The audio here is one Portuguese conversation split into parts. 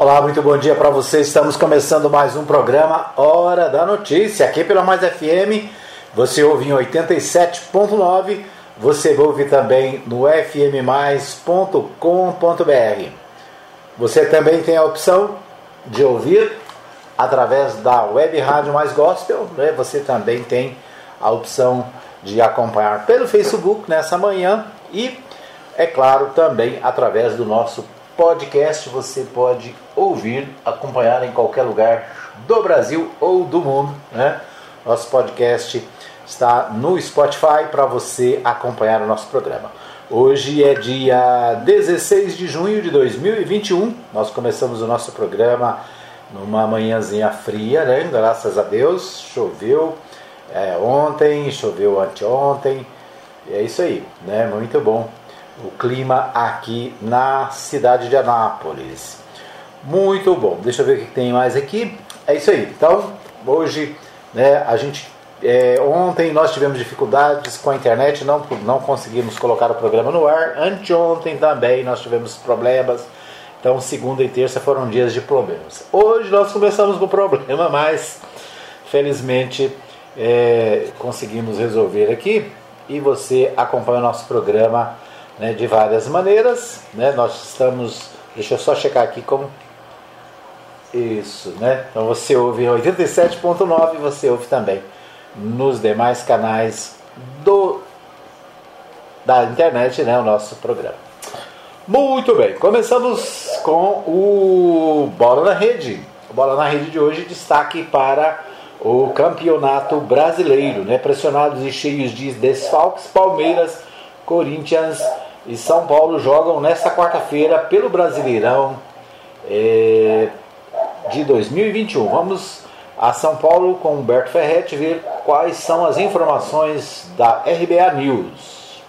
Olá, muito bom dia para você. Estamos começando mais um programa Hora da Notícia, aqui pela Mais FM. Você ouve em 87.9, você ouve também no fmmais.com.br. Você também tem a opção de ouvir através da Web Rádio Mais Gospel, né? Você também tem a opção de acompanhar pelo Facebook nessa manhã e, é claro, também através do nosso podcast você pode ouvir, acompanhar em qualquer lugar do Brasil ou do mundo. Né? Nosso podcast está no Spotify para você acompanhar o nosso programa. Hoje é dia 16 de junho de 2021. Nós começamos o nosso programa numa manhãzinha fria, né? Graças a Deus, choveu é, ontem, choveu anteontem. É isso aí, né? Muito bom o clima aqui na cidade de Anápolis. Muito bom. Deixa eu ver o que tem mais aqui. É isso aí. Então, hoje, né, a gente. É, ontem nós tivemos dificuldades com a internet, não, não conseguimos colocar o programa no ar. Anteontem também nós tivemos problemas. Então, segunda e terça foram dias de problemas. Hoje nós começamos com problema, mas felizmente é, conseguimos resolver aqui. E você acompanha o nosso programa né, de várias maneiras. Né? Nós estamos. Deixa eu só checar aqui como. Isso, né? Então você ouve em 87.9 você ouve também nos demais canais do da internet, né, o nosso programa. Muito bem, começamos com o Bola na Rede. O Bola na Rede de hoje destaque para o Campeonato Brasileiro, né? Pressionados e cheios de desfalques, Palmeiras, Corinthians e São Paulo jogam nesta quarta-feira pelo Brasileirão é, de 2021. Vamos a São Paulo com Humberto Ferretti ver quais são as informações da RBA News.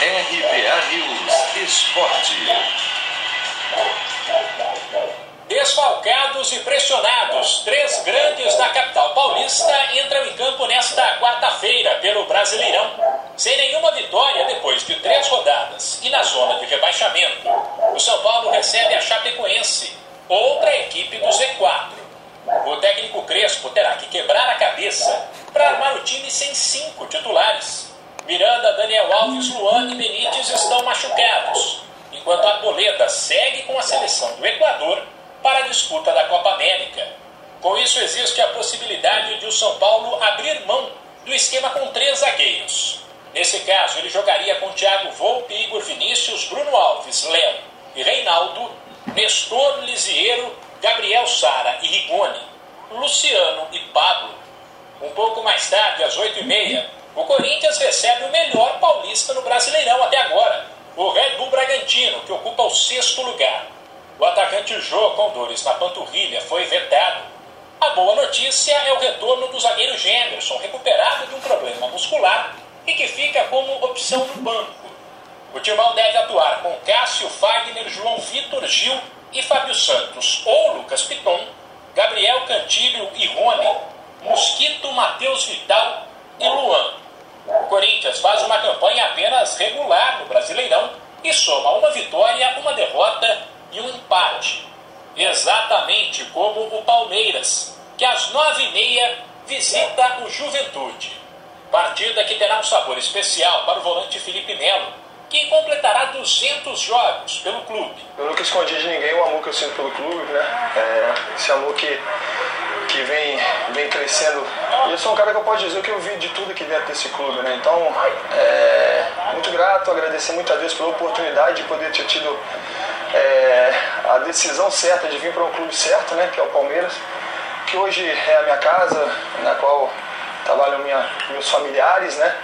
RBA News Esporte. Desfalcados e pressionados, três grandes da capital paulista entram em campo nesta quarta-feira pelo Brasileirão. Sem nenhuma vitória depois de três rodadas e na zona de rebaixamento, o São Paulo recebe a Chapecoense, outra equipe do Z4. O técnico Crespo terá que quebrar a cabeça para armar o time sem cinco titulares. Miranda, Daniel Alves, Luan e Benítez estão machucados, enquanto a Arboleda segue com a seleção do Equador para a disputa da Copa América. Com isso, existe a possibilidade de o São Paulo abrir mão do esquema com três zagueiros. Nesse caso, ele jogaria com Thiago Volpe, Igor Vinícius, Bruno Alves, Léo e Reinaldo, Nestor Lisiero, Gabriel Sara e Rigoni, Luciano e Pablo. Um pouco mais tarde, às 8h30, o Corinthians recebe o melhor paulista no Brasileirão até agora, o Red Bull Bragantino, que ocupa o sexto lugar. O atacante Jô, com dores na panturrilha, foi vetado. A boa notícia é o retorno do zagueiro Gemerson, recuperado de um problema muscular e que fica como opção no banco. O Timão deve atuar com Cássio, Fagner, João Vitor, Gil e Fábio Santos, ou Lucas Piton, Gabriel Cantilho e Rony, Mosquito, Matheus Vital e Luan. O Corinthians faz uma campanha apenas regular no Brasileirão e soma uma vitória, uma derrota e um empate. Exatamente como o Palmeiras, que às nove e meia visita o Juventude. Partida que terá um sabor especial para o volante Felipe Melo, que completará 200 jogos pelo clube. Eu nunca escondi de ninguém o amor que eu sinto pelo clube, né? É, esse amor que, que vem, vem crescendo. E eu sou um cara que eu posso dizer que eu vi de tudo aqui dentro desse clube, né? Então, é, muito grato, agradecer muito a Deus pela oportunidade de poder ter tido é, a decisão certa de vir para um clube certo, né, que é o Palmeiras, que hoje é a minha casa, na qual trabalham minha, meus familiares, né?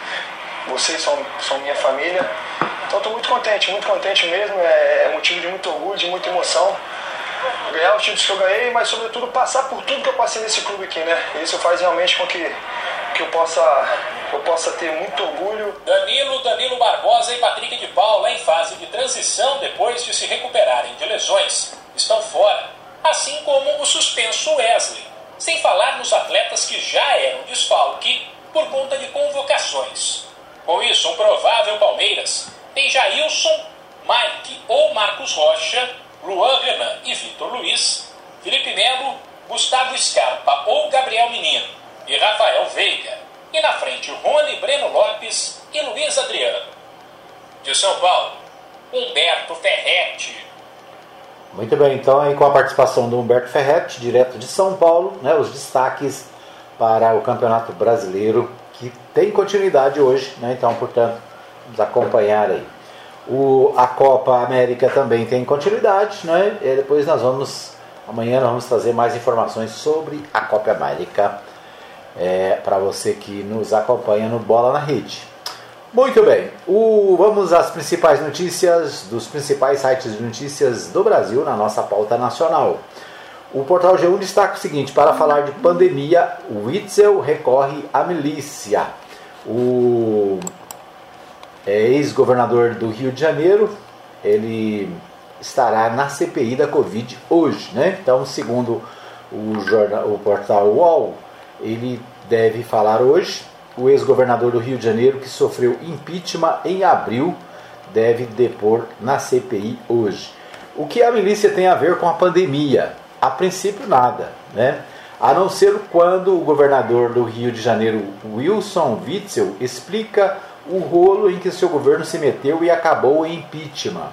Vocês são, são minha família. Então estou muito contente, muito contente mesmo. É, é motivo de muito orgulho, de muita emoção. Ganhar os títulos que eu ganhei, mas sobretudo passar por tudo que eu passei nesse clube aqui, né? Isso faz realmente com que, que eu possa eu possa ter muito orgulho. Danilo, Danilo Barbosa e Patrick de Paula, em fase de transição depois de se recuperarem de lesões, estão fora, assim como o suspenso Wesley, sem falar nos atletas que já eram desfalque por conta de convocações. Com isso, um provável Palmeiras tem Jailson, Mike ou Marcos Rocha, Luan Renan e Vitor Luiz, Felipe Melo, Gustavo Scarpa ou Gabriel Menino e Rafael Veiga. E na frente, Rony Breno Lopes e Luiz Adriano. De São Paulo, Humberto Ferretti. Muito bem, então aí com a participação do Humberto Ferretti, direto de São Paulo, né, os destaques para o Campeonato Brasileiro, que tem continuidade hoje, né, então, portanto, vamos acompanhar aí. O, a Copa América também tem continuidade, né, e depois nós vamos, amanhã nós vamos trazer mais informações sobre a Copa América é, para você que nos acompanha no Bola na Rede. Muito bem, o, vamos às principais notícias dos principais sites de notícias do Brasil na nossa pauta nacional. O portal G1 destaca o seguinte: para falar de pandemia, o Witzel recorre à milícia. O é, ex-governador do Rio de Janeiro, ele estará na CPI da Covid hoje, né? Então, segundo o, jornal, o portal UOL, ele deve falar hoje. O ex-governador do Rio de Janeiro, que sofreu impeachment em abril, deve depor na CPI hoje. O que a milícia tem a ver com a pandemia? A princípio, nada, né? A não ser quando o governador do Rio de Janeiro, Wilson Witzel, explica o rolo em que seu governo se meteu e acabou em impeachment.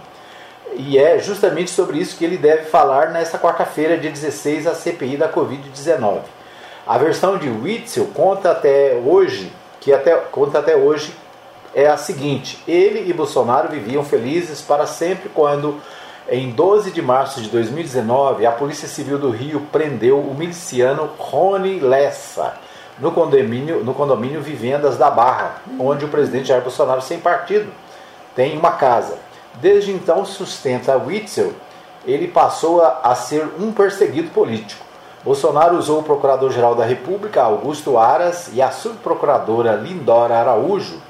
E é justamente sobre isso que ele deve falar nesta quarta-feira, dia 16, a CPI da Covid-19. A versão de Witzel conta até hoje, que até, conta até hoje é a seguinte: ele e Bolsonaro viviam felizes para sempre quando, em 12 de março de 2019, a Polícia Civil do Rio prendeu o miliciano Rony Lessa no condomínio, no condomínio Vivendas da Barra, onde o presidente Jair Bolsonaro, sem partido, tem uma casa. Desde então, sustenta Witzel, ele passou a, a ser um perseguido político. Bolsonaro usou o Procurador-Geral da República, Augusto Aras, e a subprocuradora Lindora Araújo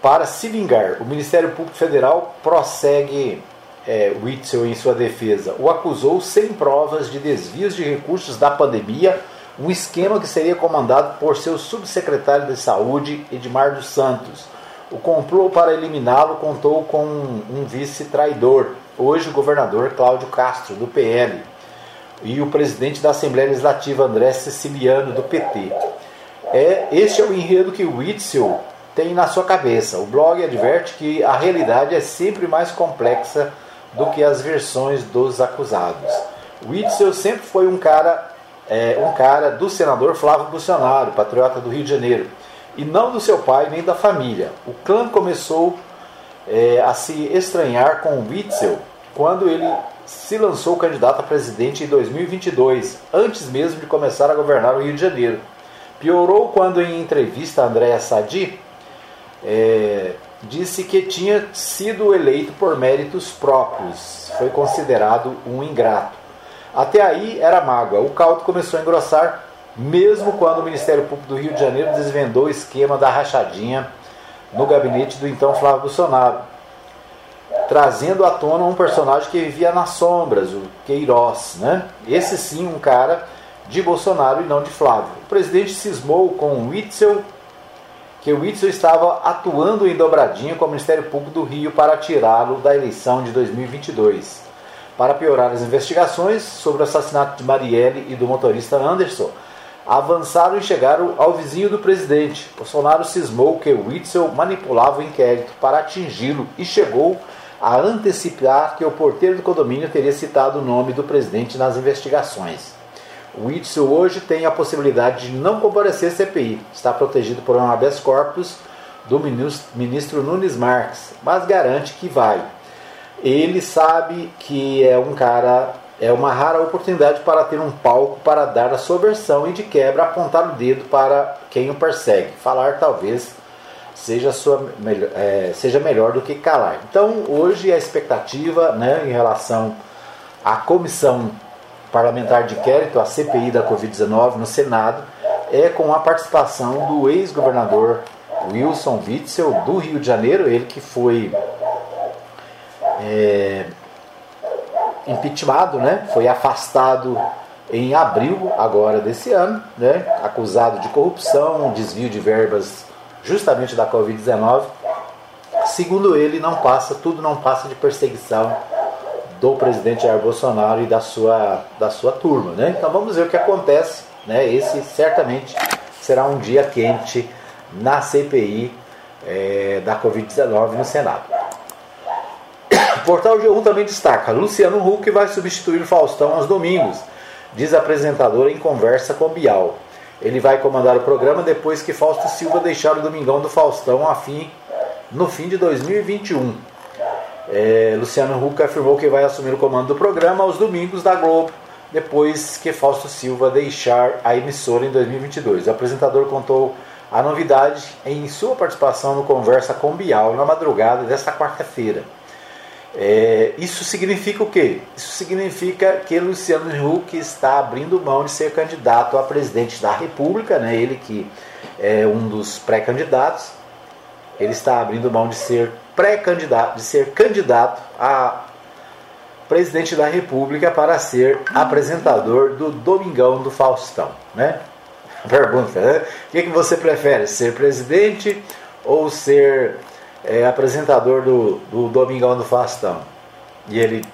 para se vingar. O Ministério Público Federal prossegue é, Witzel em sua defesa. O acusou sem provas de desvios de recursos da pandemia, um esquema que seria comandado por seu subsecretário de Saúde, Edmar dos Santos. O complô para eliminá-lo contou com um vice-traidor, hoje o governador Cláudio Castro, do PL e o presidente da Assembleia Legislativa, André Siciliano, do PT. É, este é o enredo que o Witzel tem na sua cabeça. O blog adverte que a realidade é sempre mais complexa do que as versões dos acusados. Witzel sempre foi um cara, é, um cara do senador Flávio Bolsonaro, patriota do Rio de Janeiro, e não do seu pai nem da família. O clã começou é, a se estranhar com Witzel quando ele se lançou candidato a presidente em 2022, antes mesmo de começar a governar o Rio de Janeiro. Piorou quando, em entrevista Andréa Sadi, é, disse que tinha sido eleito por méritos próprios. Foi considerado um ingrato. Até aí era mágoa. O caldo começou a engrossar, mesmo quando o Ministério Público do Rio de Janeiro desvendou o esquema da rachadinha no gabinete do então Flávio Bolsonaro trazendo à tona um personagem que vivia nas sombras, o Queiroz. Né? Esse sim, um cara de Bolsonaro e não de Flávio. O presidente cismou com o Witzel, que o Witzel estava atuando em dobradinha com o Ministério Público do Rio para tirá-lo da eleição de 2022. Para piorar as investigações sobre o assassinato de Marielle e do motorista Anderson, avançaram e chegaram ao vizinho do presidente. Bolsonaro cismou que o Witzel manipulava o inquérito para atingi-lo e chegou a antecipar que o porteiro do condomínio teria citado o nome do presidente nas investigações. O Witzel hoje tem a possibilidade de não comparecer à CPI, está protegido por um habeas corpus do ministro Nunes Marques, mas garante que vai. Ele sabe que é um cara, é uma rara oportunidade para ter um palco para dar a sua versão e de quebra apontar o dedo para quem o persegue, falar talvez seja, sua, é, seja melhor do que calar. Então, hoje a expectativa né, em relação à comissão parlamentar de inquérito, a CPI da Covid-19 no Senado, é com a participação do ex-governador Wilson Witzel, do Rio de Janeiro, ele que foi é, impeachmentado, né, foi afastado em abril agora desse ano, né, acusado de corrupção, desvio de verbas justamente da Covid-19, segundo ele, não passa, tudo não passa de perseguição do presidente Jair Bolsonaro e da sua, da sua turma. Né? Então vamos ver o que acontece. Né? Esse certamente será um dia quente na CPI é, da Covid-19 no Senado. O portal G1 também destaca: Luciano Huck vai substituir Faustão aos domingos, diz apresentador em conversa com Bial. Ele vai comandar o programa depois que Fausto Silva deixar o Domingão do Faustão a fim, no fim de 2021. É, Luciano Huck afirmou que vai assumir o comando do programa aos domingos da Globo, depois que Fausto Silva deixar a emissora em 2022. O apresentador contou a novidade em sua participação no Conversa com Bial na madrugada desta quarta-feira. É, isso significa o quê? Isso significa que Luciano Huck está abrindo mão de ser candidato a presidente da República, né? ele que é um dos pré-candidatos, ele está abrindo mão de ser pré-candidato, de ser candidato a presidente da República para ser apresentador do Domingão do Faustão, né? Pergunta, né? O que, que você prefere, ser presidente ou ser é, apresentador do, do Domingão do Faustão? E ele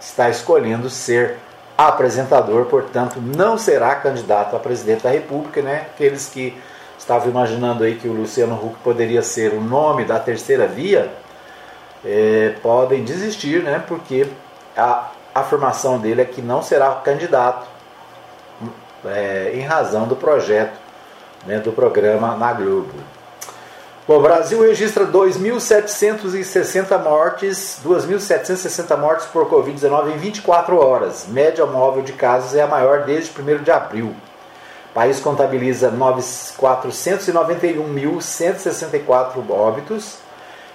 está escolhendo ser apresentador, portanto, não será candidato a presidente da República, né? Aqueles que estavam imaginando aí que o Luciano Huck poderia ser o nome da terceira via, é, podem desistir, né? Porque a afirmação dele é que não será candidato é, em razão do projeto né, do programa na Globo. Bom, o Brasil registra 2.760 mortes, 2.760 mortes por Covid-19 em 24 horas. Média móvel de casos é a maior desde 1 de abril. O país contabiliza 491.164 óbitos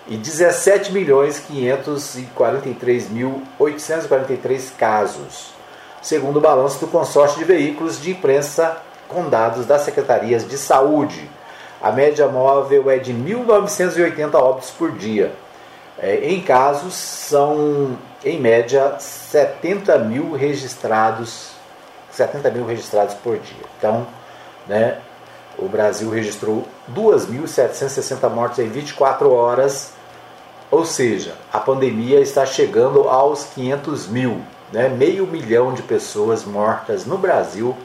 e 17.543.843 casos segundo o balanço do consórcio de veículos de imprensa com dados das secretarias de saúde. A média móvel é de 1.980 óbitos por dia. É, em casos, são em média 70 mil registrados, 70 mil registrados por dia. Então, né, o Brasil registrou 2.760 mortes em 24 horas, ou seja, a pandemia está chegando aos 500 mil né, meio milhão de pessoas mortas no Brasil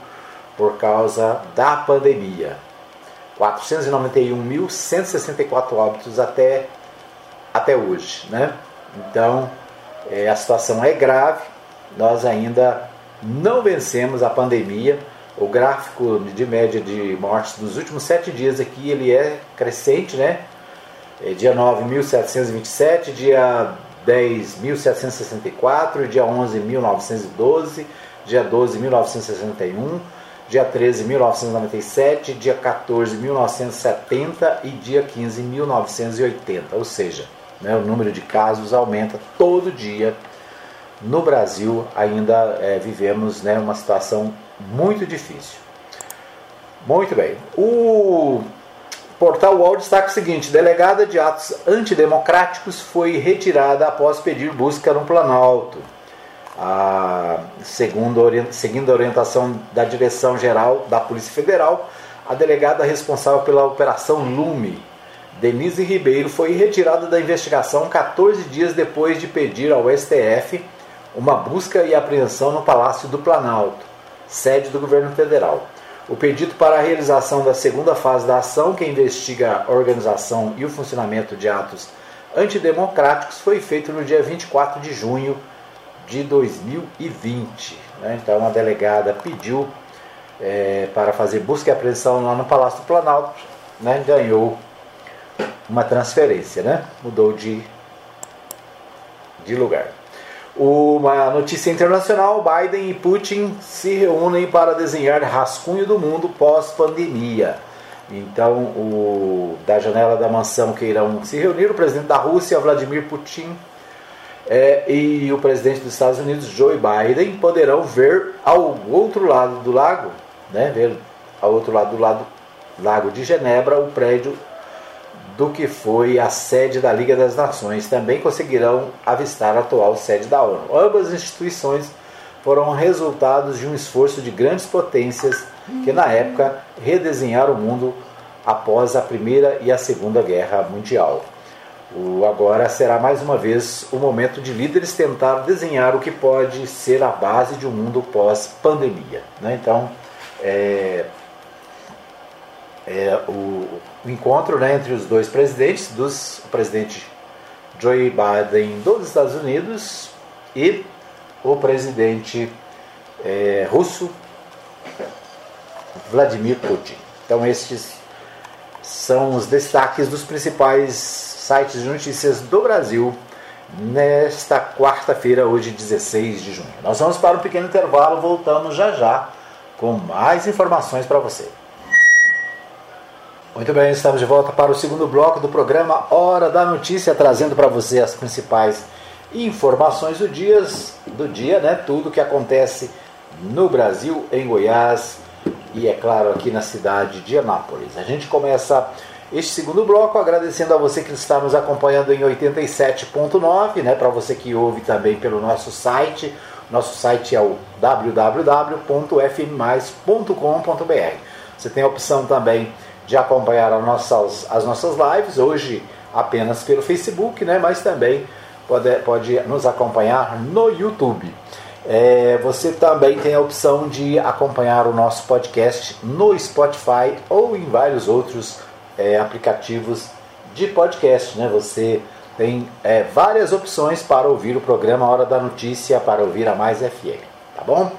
por causa da pandemia. 491.164 óbitos até, até hoje. Né? Então, é, a situação é grave, nós ainda não vencemos a pandemia. O gráfico de média de mortes dos últimos sete dias aqui ele é crescente, né? É dia 9.727, dia 10.764, dia 11.912, dia 12.961, dia 13.997, dia 14.970 e dia 15.980. Ou seja, né, o número de casos aumenta todo dia. No Brasil ainda é, vivemos né, uma situação muito difícil. Muito bem. O Portal UOL destaca o seguinte: delegada de atos antidemocráticos foi retirada após pedir busca no Planalto. Ah, segundo, seguindo a orientação da Direção-Geral da Polícia Federal, a delegada responsável pela Operação Lume, Denise Ribeiro, foi retirada da investigação 14 dias depois de pedir ao STF uma busca e apreensão no Palácio do Planalto, sede do governo federal. O pedido para a realização da segunda fase da ação, que investiga a organização e o funcionamento de atos antidemocráticos, foi feito no dia 24 de junho de 2020. Né? Então, a delegada pediu é, para fazer busca e apreensão lá no Palácio do Planalto, né? ganhou uma transferência, né? mudou de, de lugar. Uma notícia internacional: Biden e Putin se reúnem para desenhar rascunho do mundo pós-pandemia. Então, o, da janela da mansão que irão se reunir o presidente da Rússia, Vladimir Putin, é, e o presidente dos Estados Unidos, Joe Biden, poderão ver ao outro lado do lago, né, ver ao outro lado do lado, lago de Genebra, o prédio do que foi a sede da Liga das Nações. Também conseguirão avistar a atual sede da ONU. Ambas instituições foram resultados de um esforço de grandes potências que, na época, redesenharam o mundo após a Primeira e a Segunda Guerra Mundial. O agora será mais uma vez o momento de líderes tentar desenhar o que pode ser a base de um mundo pós-pandemia. Né? Então, é, é, o, o, encontro né, entre os dois presidentes, dos, o presidente Joe Biden dos Estados Unidos e o presidente é, russo Vladimir Putin. Então, estes são os destaques dos principais sites de notícias do Brasil nesta quarta-feira, hoje 16 de junho. Nós vamos para um pequeno intervalo, voltamos já já com mais informações para você. Muito bem, estamos de volta para o segundo bloco do programa Hora da Notícia, trazendo para você as principais informações do dia, do dia, né? Tudo que acontece no Brasil, em Goiás e é claro aqui na cidade de Anápolis. A gente começa este segundo bloco, agradecendo a você que está nos acompanhando em 87.9, né, para você que ouve também pelo nosso site. Nosso site é o www.fmmais.com.br. Você tem a opção também de acompanhar as nossas, as nossas lives, hoje apenas pelo Facebook, né, mas também pode, pode nos acompanhar no YouTube. É, você também tem a opção de acompanhar o nosso podcast no Spotify ou em vários outros é, aplicativos de podcast. Né? Você tem é, várias opções para ouvir o programa Hora da Notícia, para ouvir a Mais FM. Tá bom?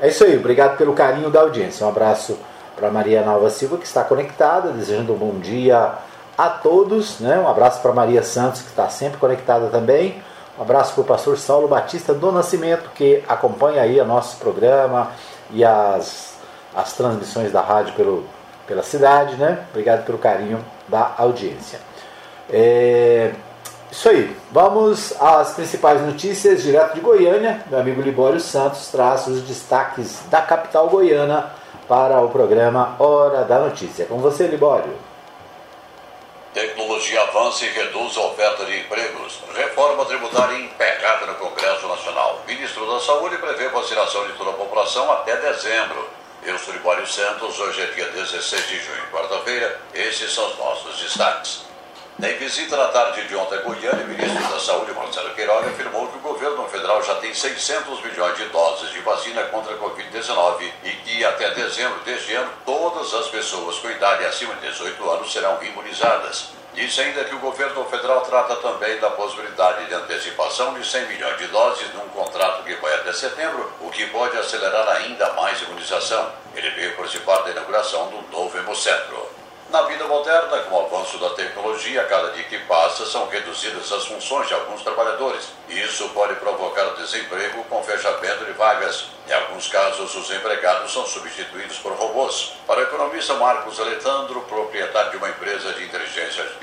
É isso aí, obrigado pelo carinho da audiência. Um abraço para Maria Nova Silva, que está conectada, desejando um bom dia a todos. Né? Um abraço para Maria Santos, que está sempre conectada também. Um abraço para o pastor Saulo Batista do Nascimento, que acompanha aí o nosso programa e as, as transmissões da rádio pelo pela cidade, né? Obrigado pelo carinho da audiência. É, isso aí. Vamos às principais notícias direto de Goiânia. Meu amigo Libório Santos traz os destaques da capital goiana para o programa Hora da Notícia. Com você, Libório. Tecnologia avança e reduz a oferta de empregos. Reforma tributária impecável no Congresso Nacional. Ministro da Saúde prevê vacinação de toda a população até dezembro. Eu sou Libório Santos, hoje é dia 16 de junho, quarta-feira. Esses são os nossos destaques. Em visita na tarde de ontem a Goiânia, o ministro da Saúde, Marcelo Queiroga, afirmou que o governo federal já tem 600 milhões de doses de vacina contra a Covid-19 e que até dezembro deste ano todas as pessoas com idade acima de 18 anos serão imunizadas. Disse ainda que o governo federal trata também da possibilidade de antecipação de 100 milhões de doses num contrato que vai até setembro, o que pode acelerar ainda mais a imunização. Ele veio participar da inauguração do novo Hemocentro. Na vida moderna, com o avanço da tecnologia, a cada dia que passa são reduzidas as funções de alguns trabalhadores. Isso pode provocar desemprego com fechamento de vagas. Em alguns casos, os empregados são substituídos por robôs. Para o economista Marcos Alessandro, proprietário de uma empresa de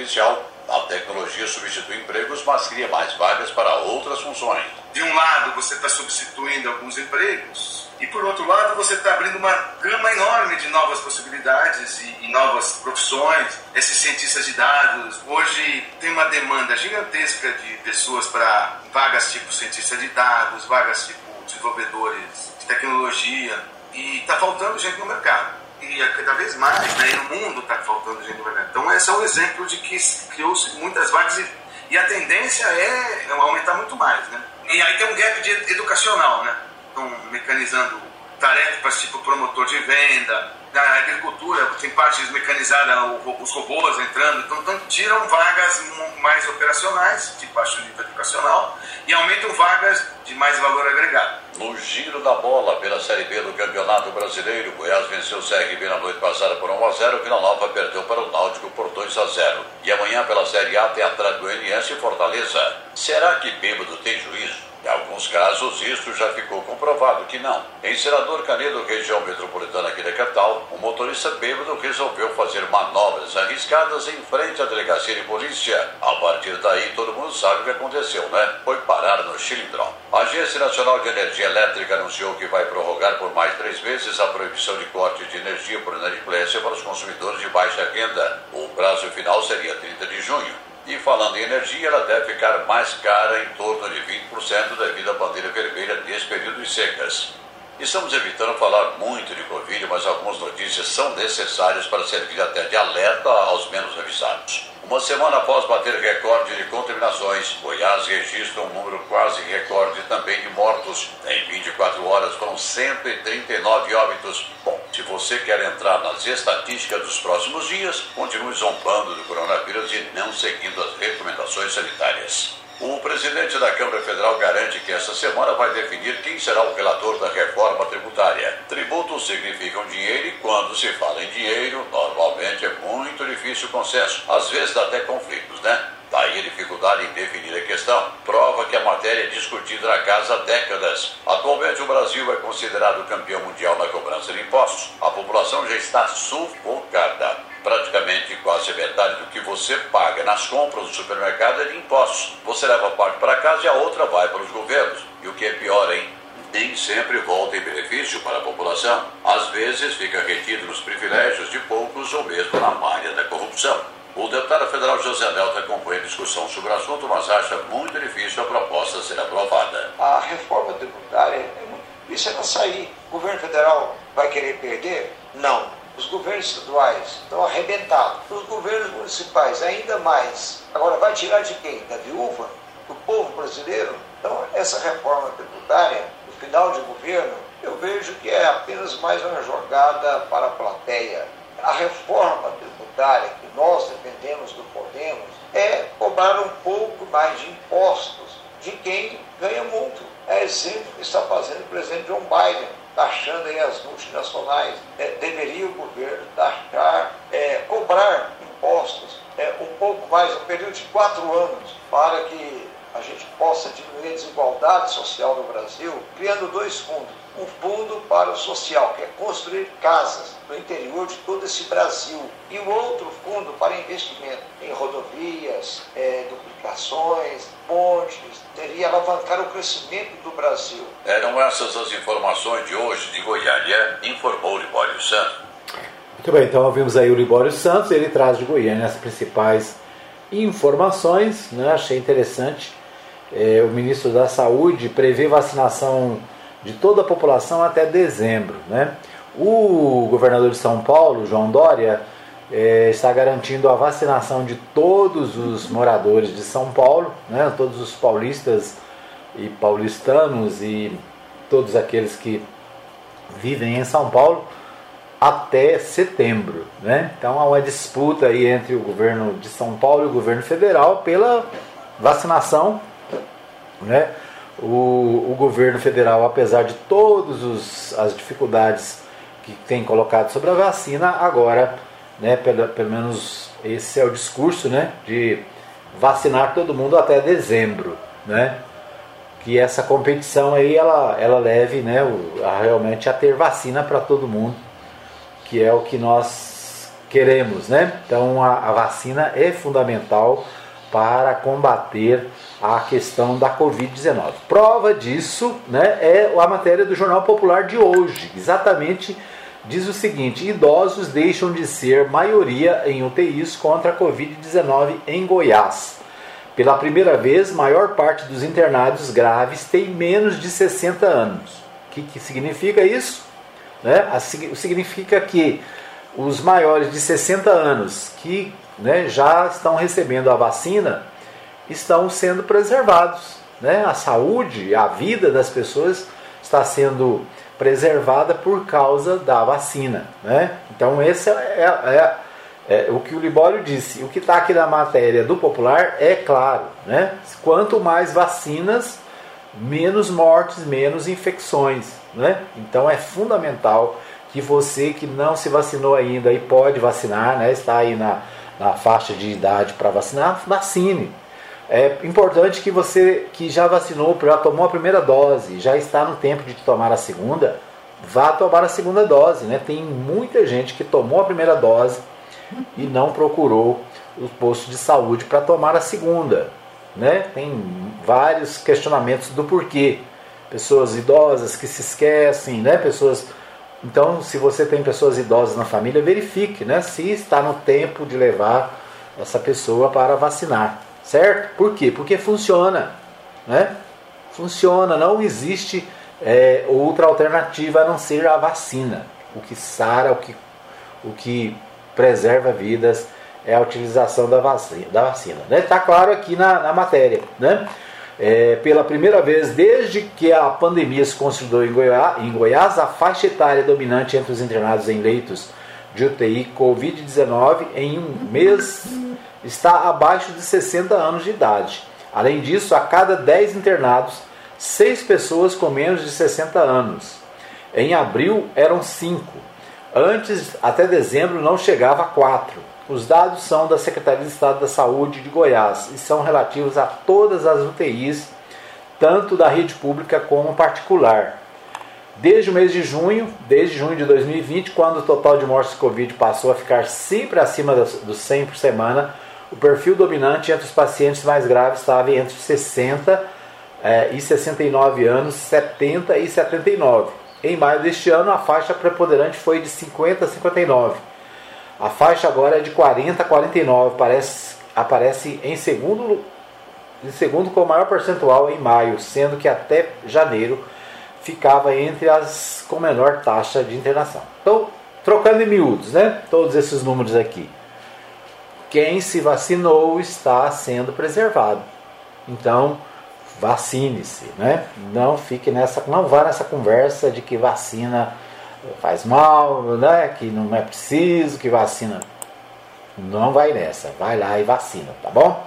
artificial, a tecnologia substitui empregos, mas cria mais vagas para outras funções. De um lado, você está substituindo alguns empregos e por outro lado, você está abrindo uma gama enorme de novas possibilidades e, e, novas profissões. Esses cientistas de dados, hoje tem uma demanda gigantesca de pessoas para vagas tipo cientista de dados, vagas tipo desenvolvedores de tecnologia. E está faltando gente no mercado. E é cada vez mais, né? E no mundo está faltando gente no mercado. Então, esse é um exemplo de que criou-se muitas vagas e, e a tendência é aumentar muito mais, né? E aí tem um gap de educacional, né? estão mecanizando tarefas tipo promotor de venda, na agricultura tem partes mecanizadas, os robôs entrando, então, então tiram vagas mais operacionais, de baixo nível educacional, e aumentam vagas de mais valor agregado. No giro da bola pela Série B do Campeonato Brasileiro, Goiás venceu o CRB na noite passada por 1 a 0 Vila Nova perdeu para o Náutico por 2 a 0 E amanhã pela Série A tem Atlético Goianiense e Fortaleza. Será que bêbado tem juízo? Em alguns casos, isso já ficou comprovado que não. Em Senador Canedo, região metropolitana aqui da capital, um motorista bêbado resolveu fazer manobras arriscadas em frente à delegacia de polícia. A partir daí, todo mundo sabe o que aconteceu, né? Foi parar no Chilindrão. A Agência Nacional de Energia Elétrica anunciou que vai prorrogar por mais três meses a proibição de corte de energia por inadimplência para os consumidores de baixa renda. O prazo final seria 30 de junho. E falando em energia, ela deve ficar mais cara em torno de 20% devido à bandeira vermelha desse período de secas. Estamos evitando falar muito de Covid, mas algumas notícias são necessárias para servir até de alerta aos menos avisados. Uma semana após bater recorde de contaminações, Goiás registra um número quase recorde também de mortos. Em 24 horas foram 139 óbitos. Bom, se você quer entrar nas estatísticas dos próximos dias, continue zombando do coronavírus e não seguindo as recomendações sanitárias. O presidente da Câmara Federal garante que esta semana vai definir quem será o relator da reforma tributária. Tributos significam dinheiro e quando se fala em dinheiro, normalmente é muito difícil o consenso. Às vezes dá até conflitos, né? Daí a dificuldade em definir a questão. Prova que a matéria é discutida na casa há décadas. Atualmente o Brasil é considerado campeão mundial na cobrança de impostos. A população já está sufocada praticamente quase metade do que você paga nas compras do supermercado é de impostos. Você leva parte para casa e a outra vai para os governos. E o que é pior, hein? Nem sempre volta em benefício para a população. Às vezes fica retido nos privilégios de poucos ou mesmo na malha da corrupção. O deputado federal José Nelta acompanha a discussão sobre o assunto, mas acha muito difícil a proposta ser aprovada. A reforma tributária é muito difícil sair. O governo federal vai querer perder? Não os governos estaduais estão arrebentados. Os governos municipais, ainda mais. Agora, vai tirar de quem? Da viúva? Do povo brasileiro? Então, essa reforma tributária, no final de governo, eu vejo que é apenas mais uma jogada para a plateia. A reforma tributária que nós dependemos do Podemos é cobrar um pouco mais de impostos de quem ganha muito. É exemplo que está fazendo o presidente John Biden taxando aí as multinacionais, é, deveria o governo taxar, é, cobrar impostos é, um pouco mais, um período de quatro anos, para que a gente possa diminuir a desigualdade social no Brasil, criando dois fundos. Um fundo para o social, que é construir casas no interior de todo esse Brasil, e o outro fundo para investimento em rodovias, é, duplicações, pontes, teria alavancar o crescimento do Brasil. Eram essas as informações de hoje de Goiânia, informou Libório Santos. Muito bem, então ouvimos aí o Libório Santos, ele traz de Goiânia as principais informações, né? achei interessante. É, o ministro da Saúde prevê vacinação de toda a população até dezembro. Né? O governador de São Paulo, João Dória, é, está garantindo a vacinação de todos os moradores de São Paulo, né, todos os paulistas e paulistanos e todos aqueles que vivem em São Paulo até setembro. Né? Então há uma disputa aí entre o governo de São Paulo e o governo federal pela vacinação. Né? O, o governo federal, apesar de todas as dificuldades que tem colocado sobre a vacina, agora né, pelo, pelo menos esse é o discurso, né, de vacinar todo mundo até dezembro, né, que essa competição aí ela, ela leve, né, a, realmente a ter vacina para todo mundo, que é o que nós queremos, né? Então a, a vacina é fundamental para combater a questão da Covid-19. Prova disso né, é a matéria do Jornal Popular de hoje, exatamente diz o seguinte: idosos deixam de ser maioria em UTIs contra a Covid-19 em Goiás. Pela primeira vez, maior parte dos internados graves tem menos de 60 anos. O que, que significa isso? Né? Significa que os maiores de 60 anos que né, já estão recebendo a vacina estão sendo preservados. Né? A saúde, a vida das pessoas está sendo preservada por causa da vacina. Né? Então, esse é, é, é, é o que o Libório disse. O que está aqui na matéria do Popular é claro. Né? Quanto mais vacinas, menos mortes, menos infecções. Né? Então, é fundamental que você que não se vacinou ainda e pode vacinar, né? está aí na, na faixa de idade para vacinar, vacine. É importante que você que já vacinou, já tomou a primeira dose, já está no tempo de tomar a segunda, vá tomar a segunda dose. Né? Tem muita gente que tomou a primeira dose e não procurou o posto de saúde para tomar a segunda. Né? Tem vários questionamentos do porquê. Pessoas idosas que se esquecem, né? pessoas. Então, se você tem pessoas idosas na família, verifique né? se está no tempo de levar essa pessoa para vacinar certo? Por quê? Porque funciona, né? Funciona, não existe é, outra alternativa a não ser a vacina. O que sara, o que, o que preserva vidas é a utilização da vacina. Está vacina, né? Tá claro aqui na, na matéria. Né? É, pela primeira vez desde que a pandemia se consolidou em Goiás, em Goiás, a faixa etária dominante entre os internados em leitos de UTI Covid-19 em um mês está abaixo de 60 anos de idade. Além disso, a cada 10 internados, 6 pessoas com menos de 60 anos. Em abril eram 5. Antes, até dezembro, não chegava a 4. Os dados são da Secretaria de Estado da Saúde de Goiás e são relativos a todas as UTIs, tanto da rede pública como particular. Desde o mês de junho, desde junho de 2020, quando o total de mortes de Covid passou a ficar sempre acima dos 100 por semana, o perfil dominante entre os pacientes mais graves estava entre 60 eh, e 69 anos, 70 e 79. Em maio deste ano, a faixa preponderante foi de 50 a 59. A faixa agora é de 40 a 49, parece, aparece em segundo, em segundo com o maior percentual em maio, sendo que até janeiro ficava entre as com menor taxa de internação. Então, trocando em miúdos, né? Todos esses números aqui quem se vacinou está sendo preservado. Então, vacine-se, né? Não fique nessa, não vá nessa conversa de que vacina faz mal, né? Que não é preciso, que vacina não vai nessa, vai lá e vacina, tá bom?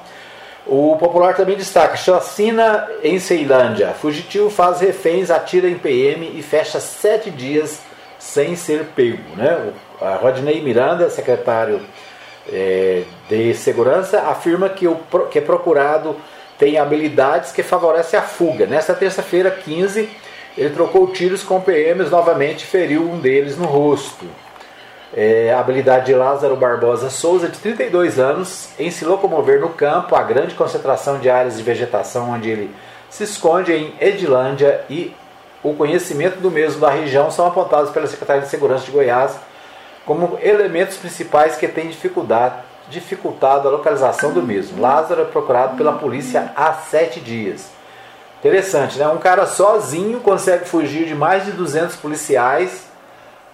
O popular também destaca: chacina em Ceilândia. Fugitivo faz reféns, atira em PM e fecha sete dias sem ser pego. Né? O Rodney Miranda, secretário é, de segurança afirma que o que é procurado tem habilidades que favorecem a fuga. Nesta terça-feira, 15, ele trocou tiros com PMs novamente feriu um deles no rosto. É, a habilidade de Lázaro Barbosa Souza, de 32 anos, em se locomover no campo, a grande concentração de áreas de vegetação onde ele se esconde em Edilândia e o conhecimento do mesmo da região são apontados pela Secretaria de Segurança de Goiás como elementos principais que têm dificultado a localização do mesmo. Lázaro é procurado pela polícia há sete dias. Interessante, né? Um cara sozinho consegue fugir de mais de 200 policiais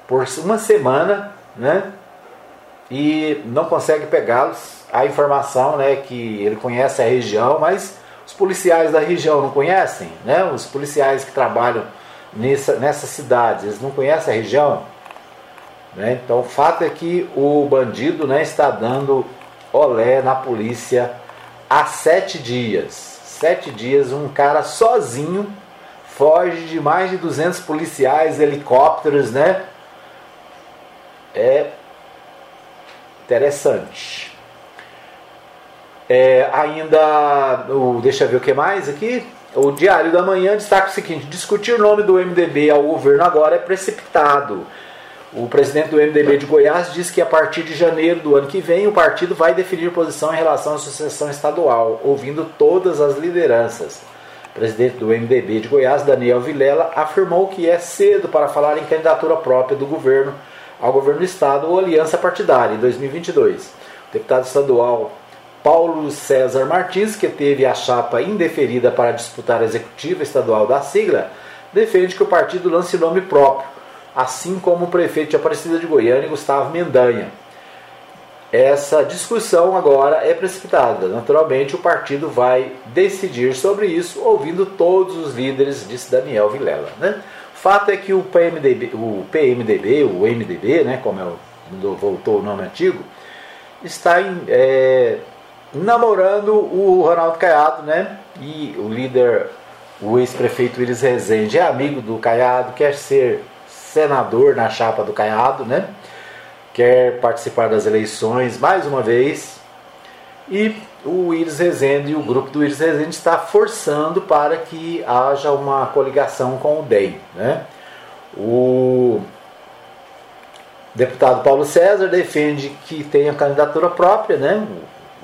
por uma semana, né? E não consegue pegá-los. A informação, né, que ele conhece a região, mas os policiais da região não conhecem, né? Os policiais que trabalham nessa, nessas cidades, eles não conhecem a região. Né? Então o fato é que o bandido né, está dando olé na polícia há sete dias. Sete dias, um cara sozinho foge de mais de 200 policiais, helicópteros, né? É interessante. É, ainda, o, deixa eu ver o que mais aqui. O Diário da Manhã destaca o seguinte: discutir o nome do MDB ao governo agora é precipitado. O presidente do MDB de Goiás diz que a partir de janeiro do ano que vem o partido vai definir posição em relação à sucessão estadual, ouvindo todas as lideranças. O presidente do MDB de Goiás, Daniel Vilela, afirmou que é cedo para falar em candidatura própria do governo ao governo do estado ou aliança partidária em 2022. O deputado estadual Paulo César Martins, que teve a chapa indeferida para disputar a executiva estadual da sigla, defende que o partido lance nome próprio assim como o prefeito de Aparecida de Goiânia, Gustavo Mendanha. Essa discussão agora é precipitada. Naturalmente, o partido vai decidir sobre isso, ouvindo todos os líderes, disse Daniel Vilela. Né? Fato é que o PMDB, o PMDB, o MDB, né, como é o, voltou o nome antigo, está em, é, namorando o Ronaldo Caiado, né? E o líder, o ex-prefeito Willis Rezende, é amigo do Caiado, quer ser senador na chapa do Caiado, né? Quer participar das eleições mais uma vez. E o Iris Rezende, o grupo do Iris Rezende está forçando para que haja uma coligação com o DEM, né? O deputado Paulo César defende que tenha candidatura própria, né?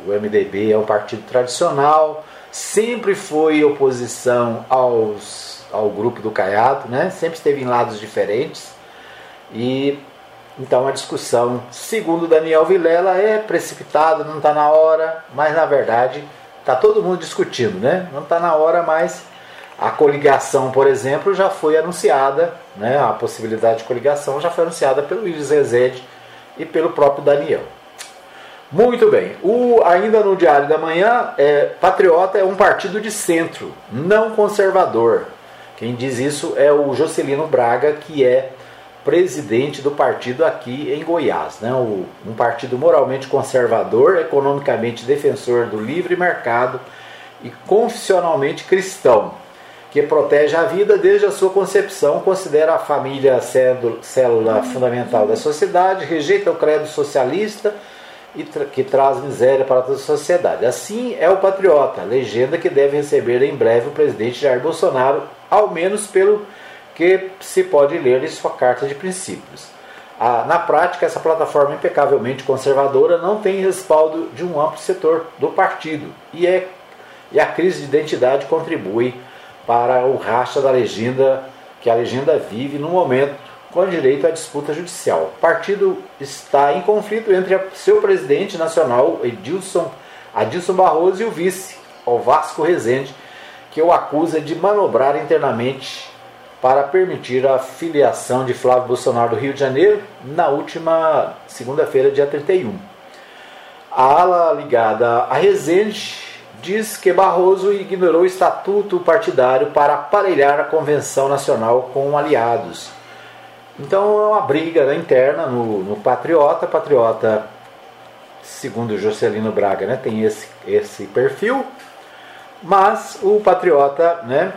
O MDB é um partido tradicional, sempre foi oposição aos ao grupo do Caiado, né? sempre esteve em lados diferentes. E então a discussão, segundo Daniel Vilela, é precipitada, não está na hora, mas na verdade está todo mundo discutindo, né? Não está na hora, mas A coligação, por exemplo, já foi anunciada, né, a possibilidade de coligação já foi anunciada pelo Iris Rezende e pelo próprio Daniel. Muito bem. O, ainda no Diário da Manhã, é, Patriota é um partido de centro, não conservador. Quem diz isso é o Jocelino Braga, que é presidente do partido aqui em Goiás. Né? Um partido moralmente conservador, economicamente defensor do livre mercado e confessionalmente cristão que protege a vida desde a sua concepção, considera a família célula fundamental da sociedade, rejeita o credo socialista e tra que traz miséria para toda a sociedade. Assim é o patriota, legenda que deve receber em breve o presidente Jair Bolsonaro, ao menos pelo que se pode ler em sua carta de princípios. Na prática, essa plataforma impecavelmente conservadora não tem respaldo de um amplo setor do partido e, é, e a crise de identidade contribui para o racha da legenda que a legenda vive no momento com direito à disputa judicial. O partido está em conflito entre seu presidente nacional, Edilson, Adilson Barroso, e o vice, Vasco Rezende, que o acusa de manobrar internamente para permitir a filiação de Flávio Bolsonaro do Rio de Janeiro na última segunda-feira, dia 31. A ala ligada a Rezende diz que Barroso ignorou o estatuto partidário para aparelhar a convenção nacional com aliados. Então é uma briga interna no, no, Patriota. Patriota, segundo Jocelino Braga, né, tem esse, esse perfil, mas o Patriota né,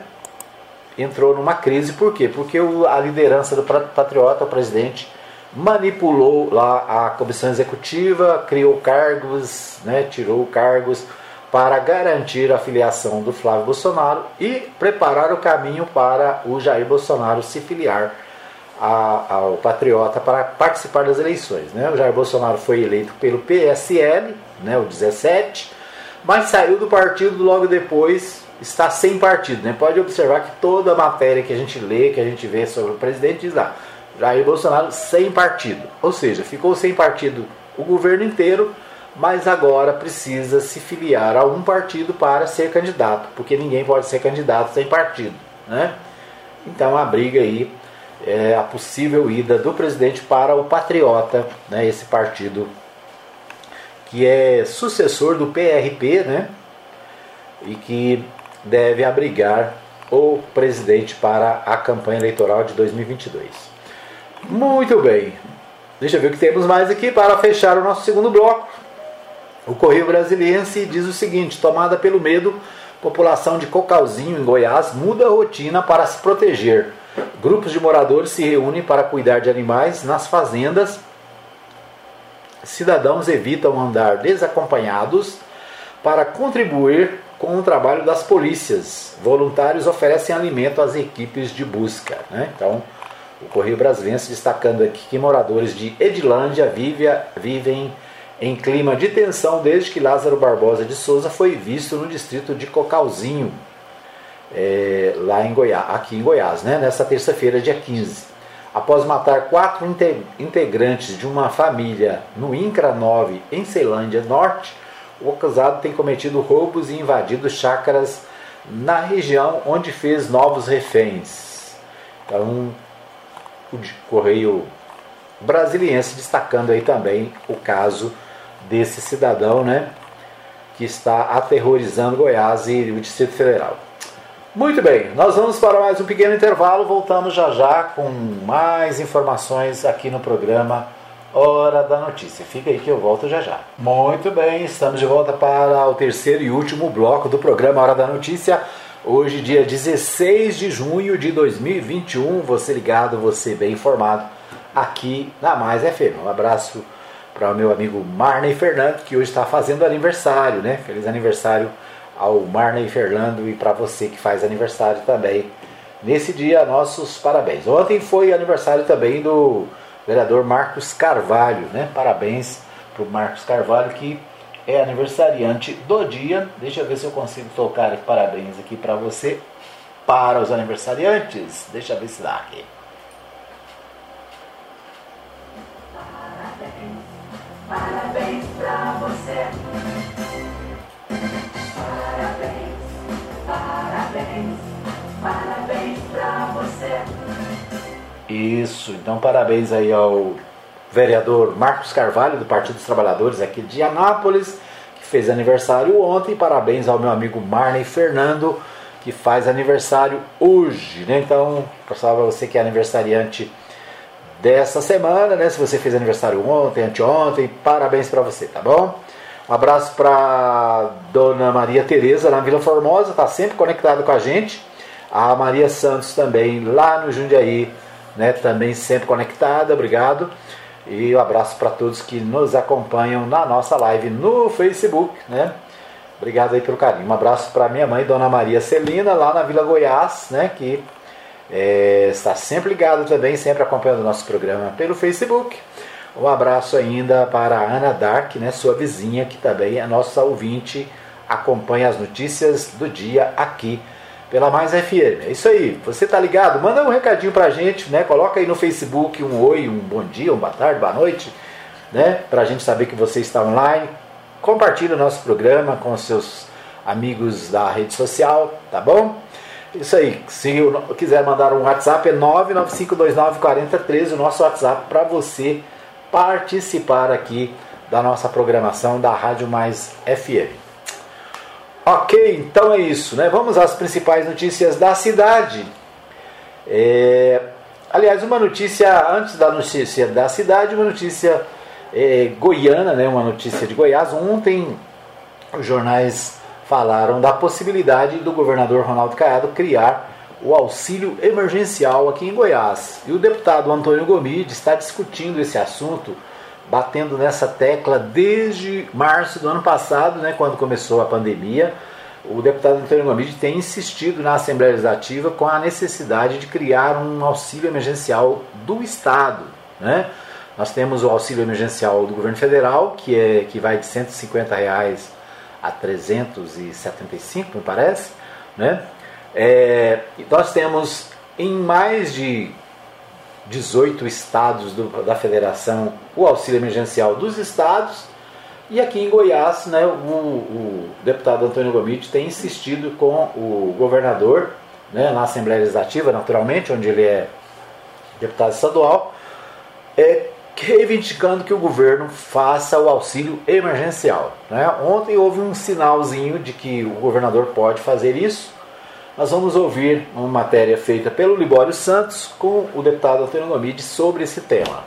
entrou numa crise. Por quê? Porque o, a liderança do Patriota, o presidente, manipulou lá a comissão executiva, criou cargos, né, tirou cargos para garantir a filiação do Flávio Bolsonaro e preparar o caminho para o Jair Bolsonaro se filiar a, ao Patriota para participar das eleições. Né? O Jair Bolsonaro foi eleito pelo PSL, né, o 17, mas saiu do partido logo depois, está sem partido. Né? Pode observar que toda a matéria que a gente lê, que a gente vê sobre o presidente, diz lá, Jair Bolsonaro sem partido. Ou seja, ficou sem partido o governo inteiro mas agora precisa se filiar a um partido para ser candidato, porque ninguém pode ser candidato sem partido. Né? Então a briga aí é a possível ida do presidente para o Patriota, né, esse partido que é sucessor do PRP, né, e que deve abrigar o presidente para a campanha eleitoral de 2022. Muito bem, deixa eu ver o que temos mais aqui para fechar o nosso segundo bloco. O Correio Brasiliense diz o seguinte: tomada pelo medo, população de Cocalzinho, em Goiás, muda a rotina para se proteger. Grupos de moradores se reúnem para cuidar de animais nas fazendas. Cidadãos evitam andar desacompanhados para contribuir com o trabalho das polícias. Voluntários oferecem alimento às equipes de busca. Né? Então, o Correio Brasiliense destacando aqui que moradores de Edilândia vivem em clima de tensão desde que Lázaro Barbosa de Souza foi visto no distrito de Cocalzinho, é, lá em Goiás, aqui em Goiás, né, nessa terça-feira, dia 15. Após matar quatro integrantes de uma família no INCRA 9, em Ceilândia Norte, o acusado tem cometido roubos e invadido chácaras na região onde fez novos reféns. Então, o Correio Brasiliense destacando aí também o caso desse cidadão, né, que está aterrorizando Goiás e o Distrito Federal. Muito bem, nós vamos para mais um pequeno intervalo, voltamos já já com mais informações aqui no programa Hora da Notícia. Fica aí que eu volto já já. Muito bem, estamos de volta para o terceiro e último bloco do programa Hora da Notícia. Hoje, dia 16 de junho de 2021. Você ligado, você bem informado aqui na Mais FM. Um abraço para o meu amigo Marney Fernando, que hoje está fazendo aniversário, né? Feliz aniversário ao Marney Fernando e para você que faz aniversário também. Nesse dia, nossos parabéns. Ontem foi aniversário também do vereador Marcos Carvalho, né? Parabéns para o Marcos Carvalho, que é aniversariante do dia. Deixa eu ver se eu consigo tocar parabéns aqui para você, para os aniversariantes. Deixa eu ver se dá aqui. Parabéns pra você. Isso, então parabéns aí ao vereador Marcos Carvalho, do Partido dos Trabalhadores aqui de Anápolis, que fez aniversário ontem. Parabéns ao meu amigo Marney Fernando, que faz aniversário hoje. Né? Então, para você que é aniversariante dessa semana, né? Se você fez aniversário ontem, anteontem, parabéns para você, tá bom? Um abraço para Dona Maria Tereza na Vila Formosa, tá sempre conectada com a gente. A Maria Santos também lá no Jundiaí, né? Também sempre conectada, obrigado. E um abraço para todos que nos acompanham na nossa live no Facebook, né? Obrigado aí pelo carinho. Um abraço para minha mãe, Dona Maria Celina, lá na Vila Goiás, né? Que é, está sempre ligado também, sempre acompanhando o nosso programa pelo Facebook. Um abraço ainda para a Ana Dark, né, sua vizinha, que também é nossa ouvinte, acompanha as notícias do dia aqui pela Mais FM. É isso aí, você tá ligado? Manda um recadinho pra gente, né? Coloca aí no Facebook um oi, um bom dia, um boa tarde, boa noite, né? Pra gente saber que você está online. Compartilhe o nosso programa com seus amigos da rede social, tá bom? Isso aí, se quiser mandar um WhatsApp é 995294013, o nosso WhatsApp para você participar aqui da nossa programação da Rádio Mais FM. Ok, então é isso, né? Vamos às principais notícias da cidade. É, aliás, uma notícia antes da notícia da cidade, uma notícia é, goiana, né? Uma notícia de Goiás. Ontem os jornais falaram da possibilidade do governador Ronaldo Caiado criar o auxílio emergencial aqui em Goiás. E o deputado Antônio Gomide está discutindo esse assunto batendo nessa tecla desde março do ano passado, né, quando começou a pandemia. O deputado Antônio Gomide tem insistido na Assembleia Legislativa com a necessidade de criar um auxílio emergencial do Estado. Né? Nós temos o auxílio emergencial do governo federal, que, é, que vai de 150 reais a 375, me parece. Né? É, nós temos em mais de 18 estados do, da federação o auxílio emergencial dos estados. E aqui em Goiás, né, o, o deputado Antônio Gomide tem insistido com o governador, né, na Assembleia Legislativa, naturalmente, onde ele é deputado estadual, é, reivindicando que o governo faça o auxílio emergencial. Né? Ontem houve um sinalzinho de que o governador pode fazer isso, nós vamos ouvir uma matéria feita pelo Libório Santos com o deputado Antônio Gomide sobre esse tema.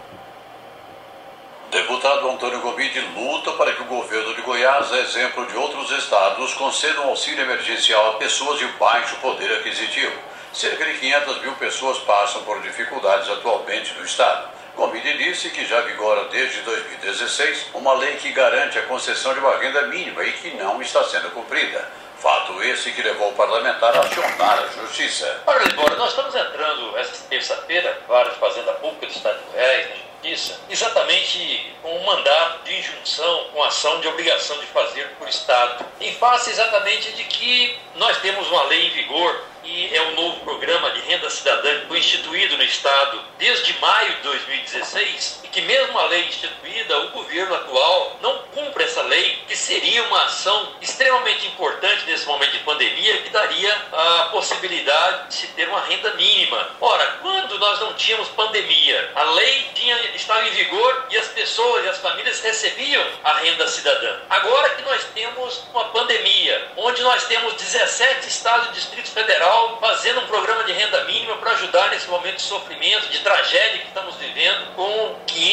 Deputado Antônio Gomide luta para que o governo de Goiás, exemplo de outros estados, conceda um auxílio emergencial a pessoas de baixo poder aquisitivo. Cerca de 500 mil pessoas passam por dificuldades atualmente no estado. Gomide disse que já vigora desde 2016 uma lei que garante a concessão de uma renda mínima e que não está sendo cumprida. Fato esse que levou o parlamentar a acionar a justiça. Ora, Libório, nós estamos entrando esta terça-feira, várias Fazenda Pública do Estado de Goiás, na Justiça, exatamente com um mandato de injunção, com ação de obrigação de fazer por Estado, em face exatamente de que nós temos uma lei em vigor e é um novo programa de renda cidadã que foi instituído no Estado desde maio de 2016 e que mesmo a lei instituída, o governo atual não cumpre essa lei, que seria uma ação extremamente importante nesse momento de pandemia, que daria a possibilidade de se ter uma renda mínima. Ora, quando nós não tínhamos pandemia, a lei tinha, estava em vigor e as pessoas e as famílias recebiam a renda cidadã. Agora que nós temos uma pandemia, onde nós temos 17 estados e distritos federais fazendo um programa de renda mínima para ajudar nesse momento de sofrimento, de tragédia que estamos vivendo, com 500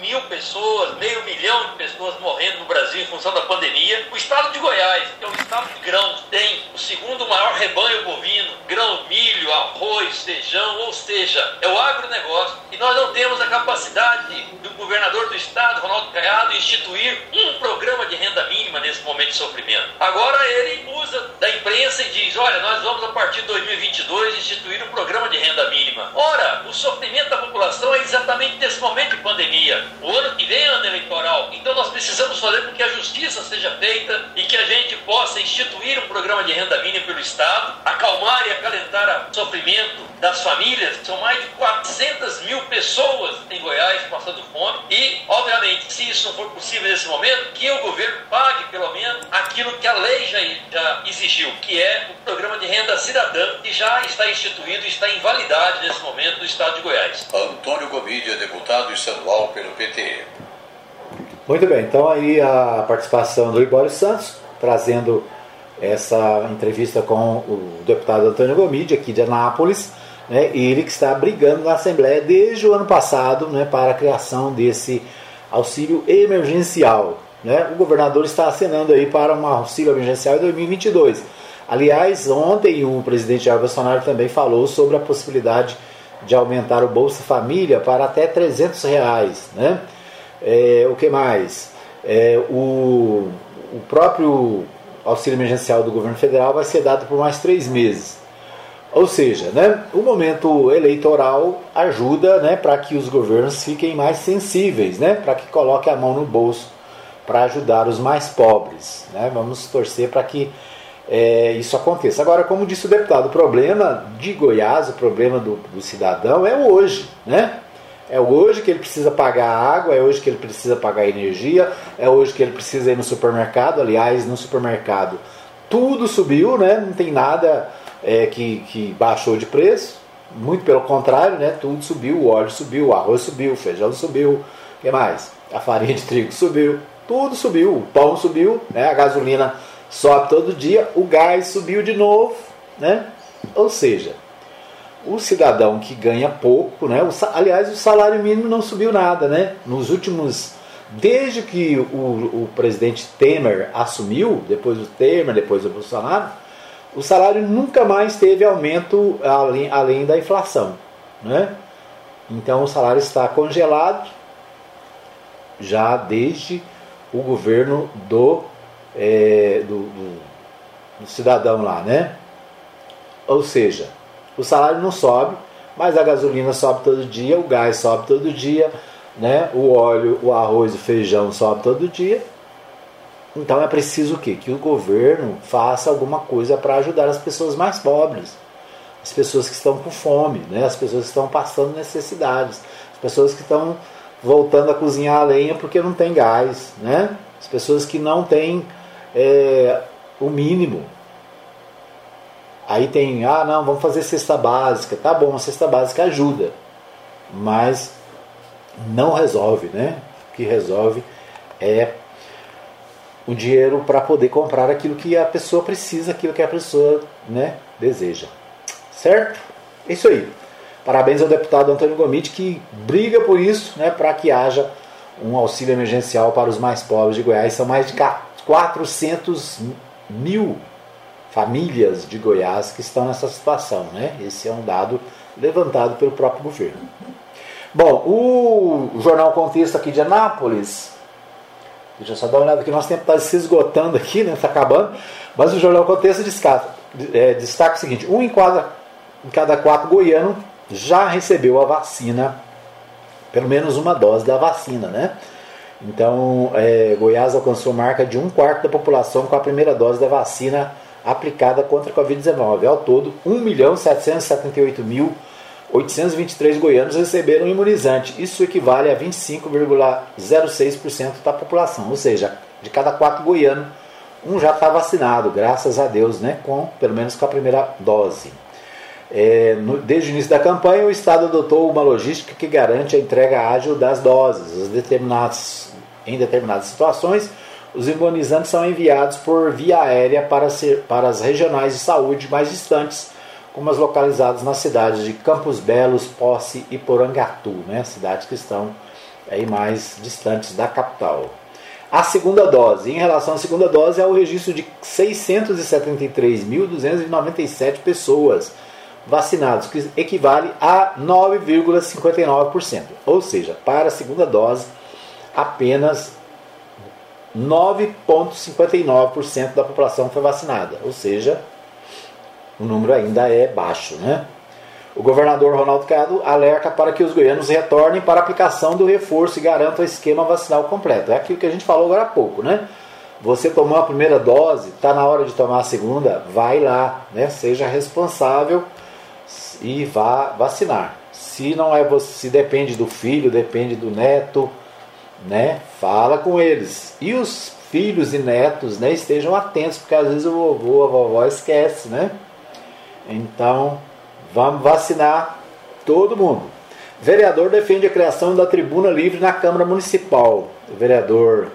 mil pessoas, meio milhão de pessoas morrendo no Brasil em função da pandemia. O estado de Goiás, que é um estado de grãos, tem o segundo maior rebanho bovino, grão, milho, arroz, feijão, ou seja, é o agronegócio. E nós não temos a capacidade do governador do estado, Ronaldo Caiado, instituir um programa de renda mínima nesse momento de sofrimento. Agora ele usa da imprensa e diz: olha, nós vamos a partir de 2022 instituir um programa de renda mínima. Ora, o sofrimento da população é exatamente nesse momento de pandemia. Precisamos fazer com que a justiça seja feita e que a gente possa instituir um programa de renda mínima pelo Estado, acalmar e acalentar o sofrimento das famílias. São mais de 400 mil pessoas em Goiás passando fome. E, obviamente, se isso não for possível nesse momento, que o governo pague pelo menos aquilo que a lei já, já exigiu, que é o programa de renda cidadã, que já está instituído e está em validade nesse momento estado de Goiás. Antônio Gomídia, deputado estadual pelo PT. Muito bem, então aí a participação do Libório Santos, trazendo essa entrevista com o deputado Antônio Gomide, aqui de Anápolis, né, ele que está brigando na Assembleia desde o ano passado né, para a criação desse auxílio emergencial. Né? O governador está assinando aí para um auxílio emergencial em 2022. Aliás, ontem o presidente Jair Bolsonaro também falou sobre a possibilidade de aumentar o Bolsa Família para até 300 reais. Né? É, o que mais? É, o, o próprio auxílio emergencial do governo federal vai ser dado por mais três meses. Ou seja, né, o momento eleitoral ajuda né, para que os governos fiquem mais sensíveis, né, para que coloquem a mão no bolso para ajudar os mais pobres. Né? Vamos torcer para que é, isso aconteça. Agora, como disse o deputado, o problema de Goiás, o problema do, do cidadão é hoje. Né? É hoje que ele precisa pagar água, é hoje que ele precisa pagar energia, é hoje que ele precisa ir no supermercado. Aliás, no supermercado tudo subiu, né? não tem nada é, que, que baixou de preço. Muito pelo contrário, né? tudo subiu, o óleo subiu, o arroz subiu, o feijão subiu, o que mais? A farinha de trigo subiu, tudo subiu, o pão subiu, né? a gasolina sobe todo dia, o gás subiu de novo, né? Ou seja, o cidadão que ganha pouco, né? O, aliás, o salário mínimo não subiu nada, né? Nos últimos. Desde que o, o presidente Temer assumiu, depois do Temer, depois do Bolsonaro, o salário nunca mais teve aumento além, além da inflação. Né? Então o salário está congelado já desde o governo do, é, do, do, do cidadão lá. Né? Ou seja, o salário não sobe, mas a gasolina sobe todo dia, o gás sobe todo dia, né? o óleo, o arroz, o feijão sobe todo dia. Então é preciso o quê? Que o governo faça alguma coisa para ajudar as pessoas mais pobres, as pessoas que estão com fome, né? as pessoas que estão passando necessidades, as pessoas que estão voltando a cozinhar a lenha porque não tem gás, né? as pessoas que não têm é, o mínimo Aí tem, ah, não, vamos fazer cesta básica. Tá bom, a cesta básica ajuda, mas não resolve, né? O que resolve é o dinheiro para poder comprar aquilo que a pessoa precisa, aquilo que a pessoa né, deseja. Certo? Isso aí. Parabéns ao deputado Antônio Gomit que briga por isso, né, para que haja um auxílio emergencial para os mais pobres de Goiás. São mais de 400 mil famílias de Goiás que estão nessa situação. Né? Esse é um dado levantado pelo próprio governo. Bom, o Jornal Contexto aqui de Anápolis, deixa eu só dar uma olhada que nosso tempo está se esgotando aqui, né? está acabando, mas o Jornal Contexto destaca, é, destaca o seguinte: um em cada, em cada quatro goianos já recebeu a vacina, pelo menos uma dose da vacina, né? Então, é, Goiás alcançou marca de um quarto da população com a primeira dose da vacina aplicada contra a Covid-19. Ao todo, 1.778.823 goianos receberam imunizante. Isso equivale a 25,06% da população, ou seja, de cada quatro goianos, um já está vacinado, graças a Deus, né, com pelo menos com a primeira dose. É, no, desde o início da campanha, o Estado adotou uma logística que garante a entrega ágil das doses. Determinadas, em determinadas situações, os imunizantes são enviados por via aérea para, ser, para as regionais de saúde mais distantes, como as localizadas nas cidades de Campos Belos, Posse e Porangatu, né? cidades que estão aí mais distantes da capital. A segunda dose, em relação à segunda dose, é o registro de 673.297 pessoas vacinadas, que equivale a 9,59%. Ou seja, para a segunda dose, apenas 9,59% da população foi vacinada, ou seja, o número ainda é baixo. Né? O governador Ronaldo Cado alerta para que os goianos retornem para a aplicação do reforço e garantam o esquema vacinal completo. É aquilo que a gente falou agora há pouco, né? Você tomou a primeira dose, está na hora de tomar a segunda, vai lá, né? Seja responsável e vá vacinar. Se não é você, se depende do filho, depende do neto, né? Fala com eles. E os filhos e netos, né, estejam atentos, porque às vezes o vovô, a vovó esquece, né? Então, vamos vacinar Todo mundo. Vereador defende a criação da tribuna livre na Câmara Municipal. O vereador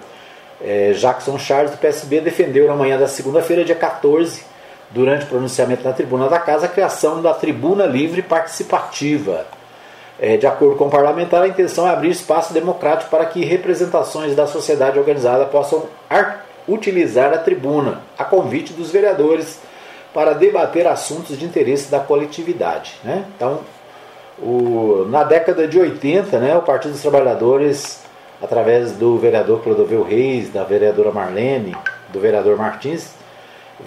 é, Jackson Charles, do PSB, defendeu na manhã da segunda-feira, dia 14, durante o pronunciamento na tribuna da Casa, a criação da tribuna livre participativa. É, de acordo com o parlamentar, a intenção é abrir espaço democrático para que representações da sociedade organizada possam utilizar a tribuna, a convite dos vereadores, para debater assuntos de interesse da coletividade. Né? Então, o, na década de 80, né, o Partido dos Trabalhadores, através do vereador Clodovil Reis, da vereadora Marlene, do vereador Martins,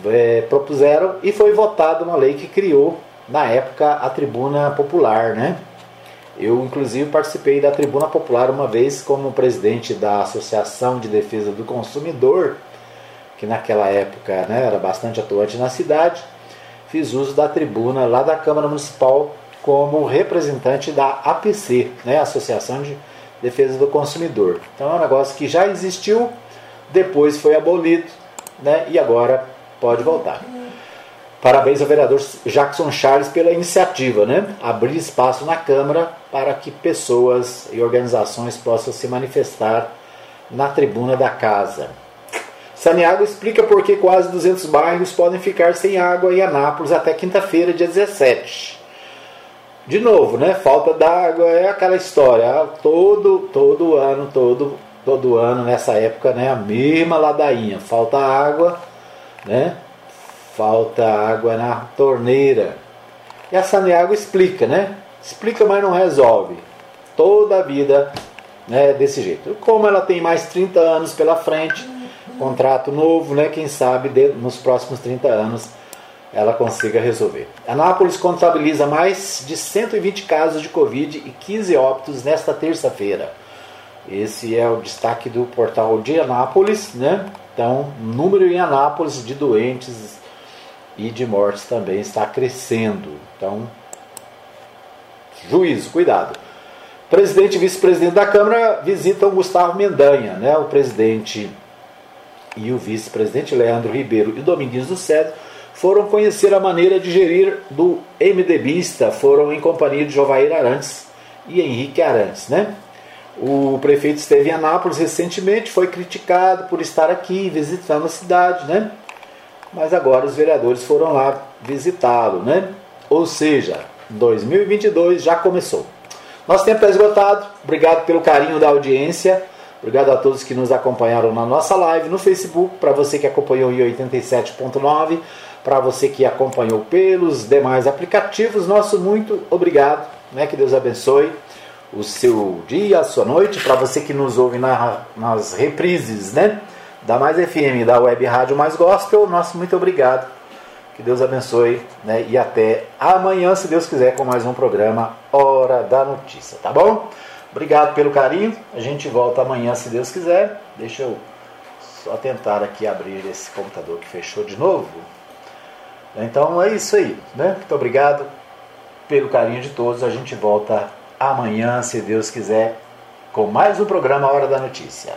é, propuseram e foi votada uma lei que criou, na época, a tribuna popular. Né? Eu, inclusive, participei da tribuna popular uma vez como presidente da Associação de Defesa do Consumidor, que naquela época né, era bastante atuante na cidade. Fiz uso da tribuna lá da Câmara Municipal como representante da APC, né, Associação de Defesa do Consumidor. Então é um negócio que já existiu, depois foi abolido né, e agora pode voltar. Parabéns ao vereador Jackson Charles pela iniciativa, né? Abrir espaço na Câmara para que pessoas e organizações possam se manifestar na tribuna da casa. Saniago explica por que quase 200 bairros podem ficar sem água em Anápolis até quinta-feira, dia 17 de novo, né? Falta d'água é aquela história. Ah, todo, todo ano, todo, todo ano nessa época, né? A mesma ladainha. Falta água, né? Falta água na torneira. E a Saneago explica, né? Explica, mas não resolve. Toda a vida né, desse jeito. Como ela tem mais 30 anos pela frente, contrato novo, né? Quem sabe nos próximos 30 anos ela consiga resolver. Anápolis contabiliza mais de 120 casos de Covid e 15 óbitos nesta terça-feira. Esse é o destaque do portal de Anápolis, né? Então, número em Anápolis de doentes e de mortes também está crescendo. Então, juízo, cuidado. Presidente e vice-presidente da Câmara visitam Gustavo Mendanha, né? O presidente e o vice-presidente Leandro Ribeiro e Domingues do Cedro foram conhecer a maneira de gerir do MDBista, foram em companhia de Jovair Arantes e Henrique Arantes, né? O prefeito esteve em Anápolis recentemente, foi criticado por estar aqui visitando a cidade, né? Mas agora os vereadores foram lá visitá-lo, né? Ou seja, 2022 já começou. Nosso tempo está esgotado. Obrigado pelo carinho da audiência. Obrigado a todos que nos acompanharam na nossa live no Facebook, para você que acompanhou em 87.9 para você que acompanhou pelos demais aplicativos, nosso muito obrigado, né? Que Deus abençoe o seu dia, a sua noite, para você que nos ouve na, nas reprises, né? Da Mais FM, da Web Rádio Mais Gospel, nosso muito obrigado. Que Deus abençoe, né? E até amanhã, se Deus quiser, com mais um programa Hora da Notícia, tá bom? Obrigado pelo carinho. A gente volta amanhã, se Deus quiser. Deixa eu só tentar aqui abrir esse computador que fechou de novo. Então é isso aí, né? Muito obrigado pelo carinho de todos. A gente volta amanhã, se Deus quiser, com mais um programa Hora da Notícia.